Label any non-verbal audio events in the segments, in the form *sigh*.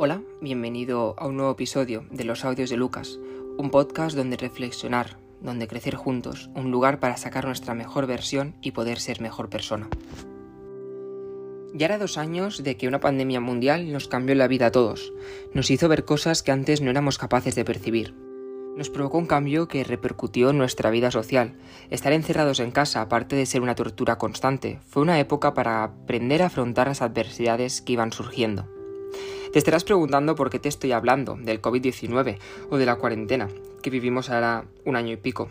Hola, bienvenido a un nuevo episodio de Los Audios de Lucas, un podcast donde reflexionar, donde crecer juntos, un lugar para sacar nuestra mejor versión y poder ser mejor persona. Ya era dos años de que una pandemia mundial nos cambió la vida a todos, nos hizo ver cosas que antes no éramos capaces de percibir. Nos provocó un cambio que repercutió en nuestra vida social. Estar encerrados en casa, aparte de ser una tortura constante, fue una época para aprender a afrontar las adversidades que iban surgiendo. Te estarás preguntando por qué te estoy hablando del COVID-19 o de la cuarentena que vivimos ahora un año y pico.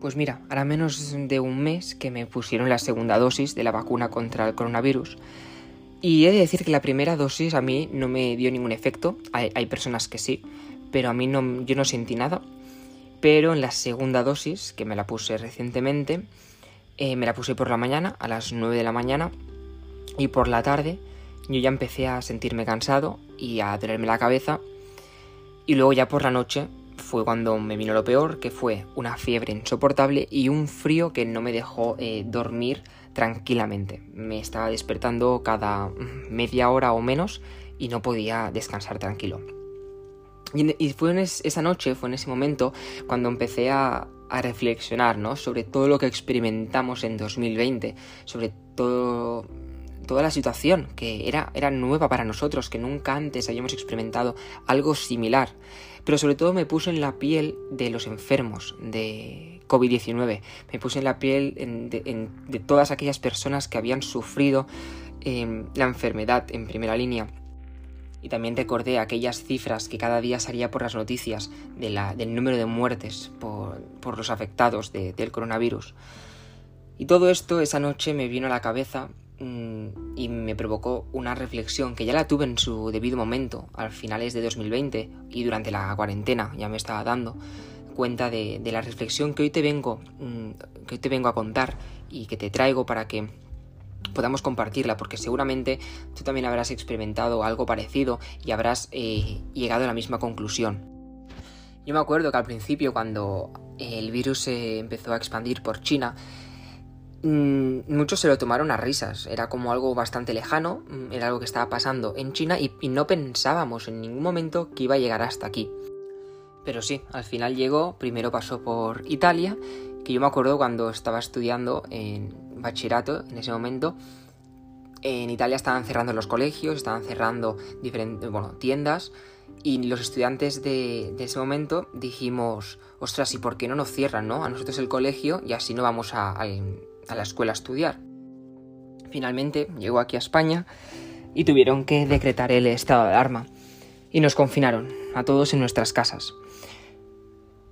Pues mira, hará menos de un mes que me pusieron la segunda dosis de la vacuna contra el coronavirus. Y he de decir que la primera dosis a mí no me dio ningún efecto, hay, hay personas que sí, pero a mí no, yo no sentí nada. Pero en la segunda dosis, que me la puse recientemente, eh, me la puse por la mañana, a las 9 de la mañana, y por la tarde yo ya empecé a sentirme cansado y a tenerme la cabeza. Y luego ya por la noche fue cuando me vino lo peor, que fue una fiebre insoportable y un frío que no me dejó eh, dormir tranquilamente. Me estaba despertando cada media hora o menos y no podía descansar tranquilo. Y, fue en esa noche, fue en ese momento, cuando empecé a, reflexionar, ¿no? Sobre todo lo que experimentamos en 2020, sobre todo toda la situación que era, era nueva para nosotros, que nunca antes habíamos experimentado algo similar. Pero sobre todo me puse en la piel de los enfermos de COVID-19, me puse en la piel de, todas aquellas personas que habían sufrido em, la enfermedad en primera línea y también recordé aquellas cifras que cada día salía por las noticias del número de muertes por, los afectados del coronavirus. Y todo esto esa noche me vino a la cabeza y me provocó una reflexión que ya la tuve en su debido momento, al finales de 2020 y durante la cuarentena, ya me estaba dando cuenta de, la reflexión que hoy te vengo, mmm, que te vengo a contar y que te traigo para que podamos compartirla, porque seguramente tú también habrás experimentado algo parecido y habrás eh, llegado a la misma conclusión. Yo me acuerdo que al principio, cuando el virus se empezó a expandir por China, muchos se lo tomaron a risas. Era como algo bastante lejano, mm, era algo que estaba pasando en China y, no pensábamos en ningún momento que iba a llegar hasta aquí. Pero sí, al final llegó, primero pasó por Italia, que yo me acuerdo cuando estaba estudiando en bachillerato en ese momento, en Italia estaban cerrando los colegios, estaban cerrando diferentes, bueno, tiendas y los estudiantes de, ese momento dijimos, ostras, ¿y por qué no nos cierran, no? A nosotros el colegio y así no vamos a, a la escuela a estudiar. Finalmente llegó aquí a España y tuvieron que decretar el estado de alarma y nos confinaron a todos en nuestras casas.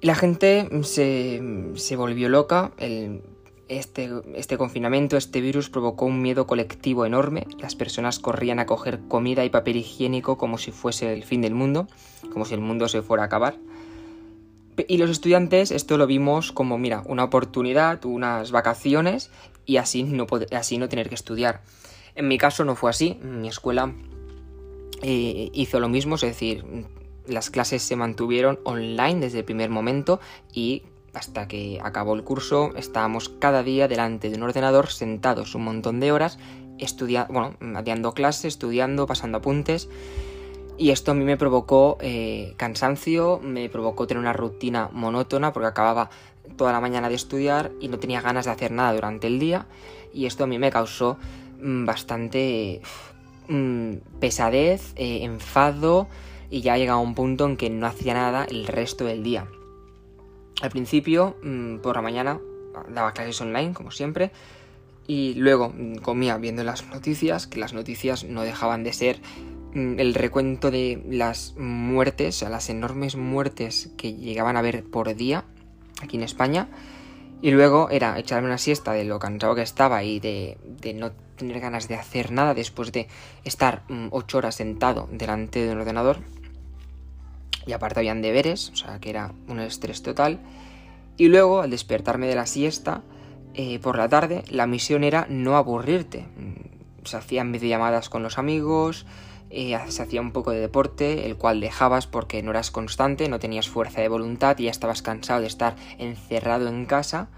La gente se, se volvió loca, este, este, confinamiento, este virus provocó un miedo colectivo enorme. Las personas corrían a coger comida y papel higiénico como si fuese el fin del mundo, como si el mundo se fuera a acabar. Y los estudiantes esto lo vimos como, mira, una oportunidad, unas vacaciones y así no, así no tener que estudiar. En mi caso no fue así. Mi escuela eh, hizo lo mismo, es decir, las clases se mantuvieron online desde el primer momento y hasta que acabó el curso estábamos cada día delante de un ordenador sentados un montón de horas estudiando, bueno, clases, estudiando, pasando apuntes. Y esto a mí me provocó eh, cansancio, me provocó tener una rutina monótona porque acababa toda la mañana de estudiar y no tenía ganas de hacer nada durante el día. Y esto a mí me causó mmm, bastante mmm, pesadez, eh, enfado y ya llegaba un punto en que no hacía nada el resto del día. Al principio, mm, por la mañana, daba clases online, como siempre, y luego mm, comía viendo las noticias, que las noticias no dejaban de ser mm, el recuento de las muertes, o sea, las enormes muertes que llegaban a haber por día aquí en España. Y luego era echarme una siesta de lo cansado que estaba y de, de no tener ganas de hacer nada después de estar ocho horas sentado delante de un ordenador y aparte habían deberes, o sea que era un estrés total. Y luego, al despertarme de la siesta, eh, por la tarde, la misión era no aburrirte. Mm, se hacían videollamadas con los amigos, eh, se hacía un poco de deporte, el cual dejabas porque no eras constante, no tenías fuerza de voluntad y ya estabas cansado de estar encerrado en casa.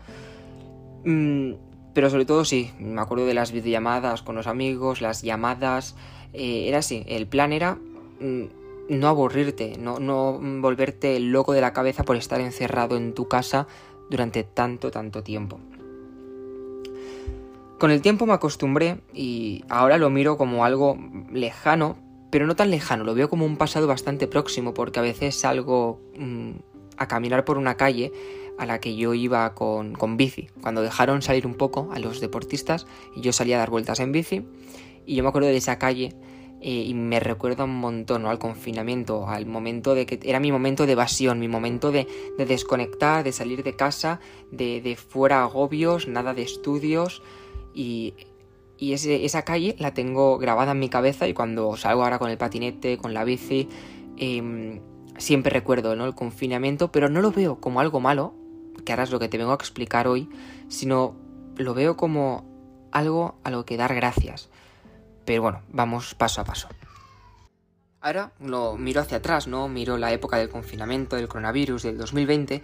Mm, pero sobre todo sí, me acuerdo de las videollamadas con los amigos, las llamadas. Eh, era así, el plan era mm, no aburrirte, no, no volverte loco de la cabeza por estar encerrado en tu casa durante tanto, tanto tiempo. Con el tiempo me acostumbré y ahora lo miro como algo lejano, pero no tan lejano, lo veo como un pasado bastante próximo porque a veces salgo mm, a caminar por una calle a la que yo iba con, con bici. Cuando dejaron salir un poco a los deportistas, yo salía a dar vueltas en bici y yo me acuerdo de esa calle eh, y me recuerda un montón al confinamiento, al momento de que era mi momento de evasión, mi momento de, desconectar, de salir de casa, de, fuera agobios, nada de estudios y, esa calle la tengo grabada en mi cabeza y cuando salgo ahora con el patinete, con la bici, em, siempre recuerdo ¿no? el confinamiento, pero no lo veo como algo malo, que ahora es lo que te vengo a explicar hoy, sino lo veo como algo a lo que dar gracias. Pero bueno, vamos paso a paso. Ahora lo miro hacia atrás, ¿no? Miro la época del confinamiento, del coronavirus, del 2020,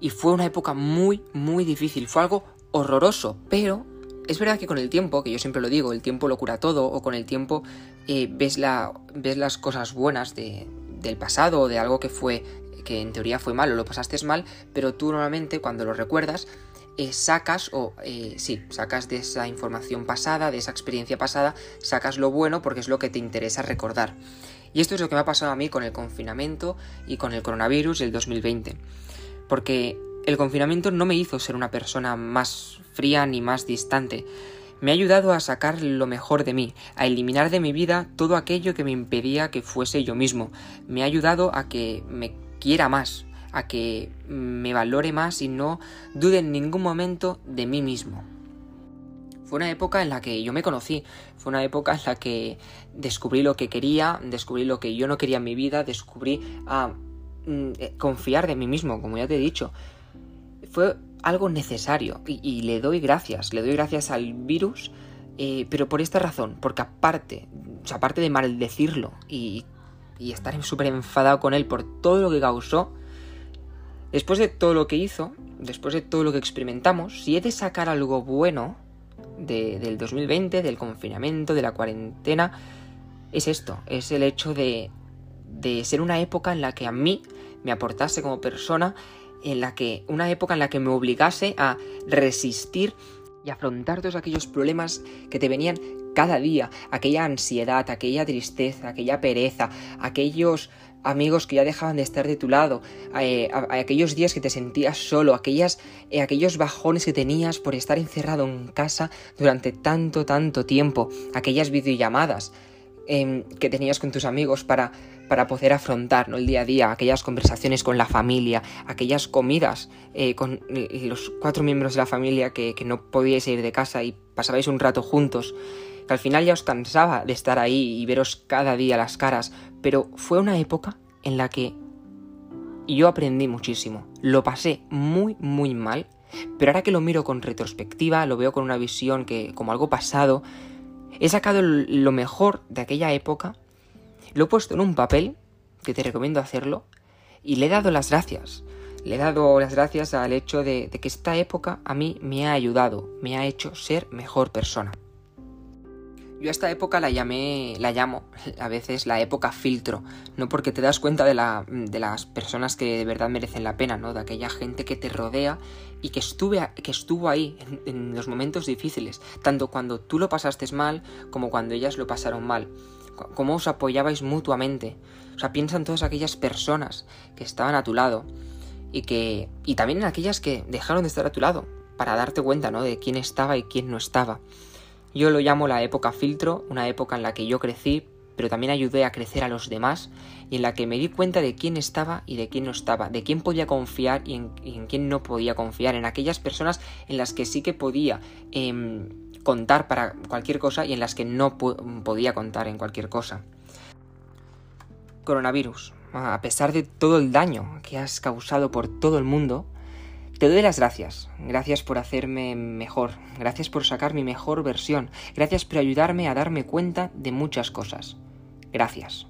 y fue una época muy, muy difícil. Fue algo horroroso, pero es verdad que con el tiempo, que yo siempre lo digo, el tiempo lo cura todo, o con el tiempo eh, ves, la, ves las cosas buenas de, del pasado o de algo que fue que en teoría fue malo, lo pasaste mal, pero tú normalmente cuando lo recuerdas eh, sacas, o eh, sí, sacas de esa información pasada, de esa experiencia pasada, sacas lo bueno porque es lo que te interesa recordar. Y esto es lo que me ha pasado a mí con el confinamiento y con el coronavirus del 2020. Porque el confinamiento no me hizo ser una persona más fría ni más distante. Me ha ayudado a sacar lo mejor de mí, a eliminar de mi vida todo aquello que me impedía que fuese yo mismo. Me ha ayudado a que me quiera más, a que me valore más y no dude en ningún momento de mí mismo. Fue una época en la que yo me conocí, fue una época en la que descubrí lo que quería, descubrí lo que yo no quería en mi vida, descubrí a mm, eh, confiar de mí mismo, como ya te he dicho. Fue algo necesario y, le doy gracias, le doy gracias al virus, eh, pero por esta razón, porque aparte, aparte de maldecirlo y, y estar súper enfadado con él por todo lo que causó, Después de todo lo que hizo, después de todo lo que experimentamos, si he de sacar algo bueno del 2020, del confinamiento, de la cuarentena, es esto, es el hecho de, de ser una época en la que a mí me aportase como persona, en la que una época en la que me obligase a resistir y afrontar todos aquellos problemas que te venían cada día, aquella ansiedad, aquella tristeza, aquella pereza, aquellos amigos que ya dejaban de estar de tu lado, eh, aquellos días que te sentías solo, aquellas, eh, aquellos bajones que tenías por estar encerrado en casa durante tanto, tanto tiempo, aquellas videollamadas em, que tenías con tus amigos para, para poder afrontar el día a día, aquellas conversaciones con la familia, aquellas comidas eh, con los cuatro miembros de la familia que, que no podíais ir de casa y pasabais un rato juntos que al final ya os cansaba de estar ahí y veros cada día las caras, pero fue una época en la que yo aprendí muchísimo. Lo pasé muy, muy mal, pero ahora que lo miro con retrospectiva, lo veo con una visión que como algo pasado, he sacado lo mejor de aquella época, lo he puesto en un papel, que te recomiendo hacerlo, y le he dado las gracias. Le he dado las gracias al hecho de, de que esta época a mí me ha ayudado, me ha hecho ser mejor persona. Yo a esta época la llamé, la llamo *laughs* a veces la época filtro, no porque te das cuenta de, la, de las personas que de verdad merecen la pena, ¿no? De aquella gente que te rodea y que, estuve, que estuvo ahí en, los momentos difíciles, tanto cuando tú lo pasaste mal como cuando ellas lo pasaron mal. Cómo os apoyabais mutuamente. O sea, piensa en todas aquellas personas que estaban a tu lado y que y también en aquellas que dejaron de estar a tu lado para darte cuenta, ¿no? De quién estaba y quién no estaba. Yo lo llamo la época filtro, una época en la que yo crecí, pero también ayudé a crecer a los demás y en la que me di cuenta de quién estaba y de quién no estaba, de quién podía confiar y en, quién no podía confiar, en aquellas personas en las que sí que podía em, contar para cualquier cosa y en las que no podía contar en cualquier cosa. Coronavirus. A pesar de todo el daño que has causado por todo el mundo, te doy las gracias. Gracias por hacerme mejor. Gracias por sacar mi mejor versión. Gracias por ayudarme a darme cuenta de muchas cosas. Gracias.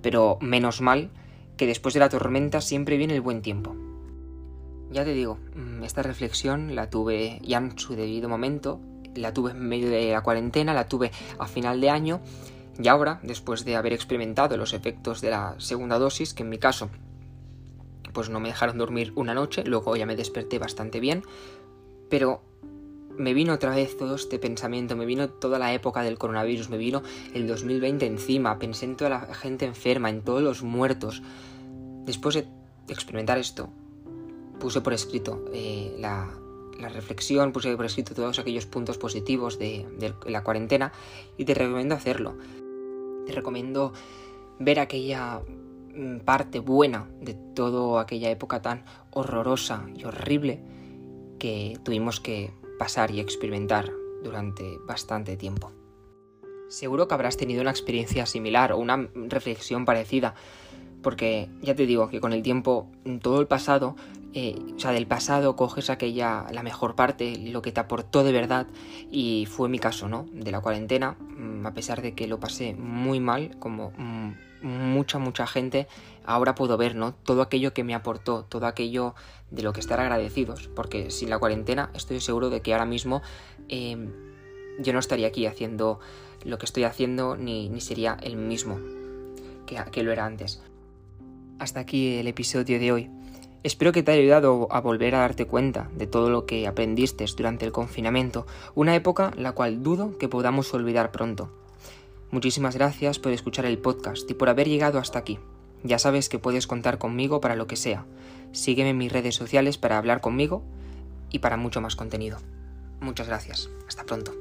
Pero menos mal que después de la tormenta siempre viene el buen tiempo. Ya te digo, mm, esta reflexión la tuve ya en su debido momento, la tuve en medio de la cuarentena, la tuve a final de año. Y ahora, después de haber experimentado los efectos de la segunda dosis, que en mi caso pues no me dejaron dormir una noche, luego ya me desperté bastante bien, pero me vino otra vez todo este pensamiento, me vino toda la época del coronavirus, me vino el 2020 encima, pensé en toda la gente enferma, en todos los muertos. Después de experimentar esto, puse por escrito eh, la, reflexión, puse por escrito todos aquellos puntos positivos de la cuarentena y te recomiendo hacerlo. Te recomiendo ver aquella parte buena de toda aquella época tan horrorosa y horrible que tuvimos que pasar y experimentar durante bastante tiempo. Seguro que habrás tenido una experiencia similar o una reflexión parecida, porque ya te digo que con el tiempo, todo el pasado, eh, o sea, del pasado coges aquella, la mejor parte, lo que te aportó de verdad, y fue mi caso, ¿no? De la cuarentena, mm, a pesar de que lo pasé muy mal, como mm, mucha, mucha gente, ahora puedo ver, ¿no? Todo aquello que me aportó, todo aquello de lo que estar agradecidos, porque sin la cuarentena estoy seguro de que ahora mismo em, yo no estaría aquí haciendo lo que estoy haciendo, ni, ni sería el mismo que, que lo era antes. Hasta aquí el episodio de hoy. Espero que te haya ayudado a volver a darte cuenta de todo lo que aprendiste durante el confinamiento, una época la cual dudo que podamos olvidar pronto. Muchísimas gracias por escuchar el podcast y por haber llegado hasta aquí. Ya sabes que puedes contar conmigo para lo que sea. Sígueme en mis redes sociales para hablar conmigo y para mucho más contenido. Muchas gracias. Hasta pronto.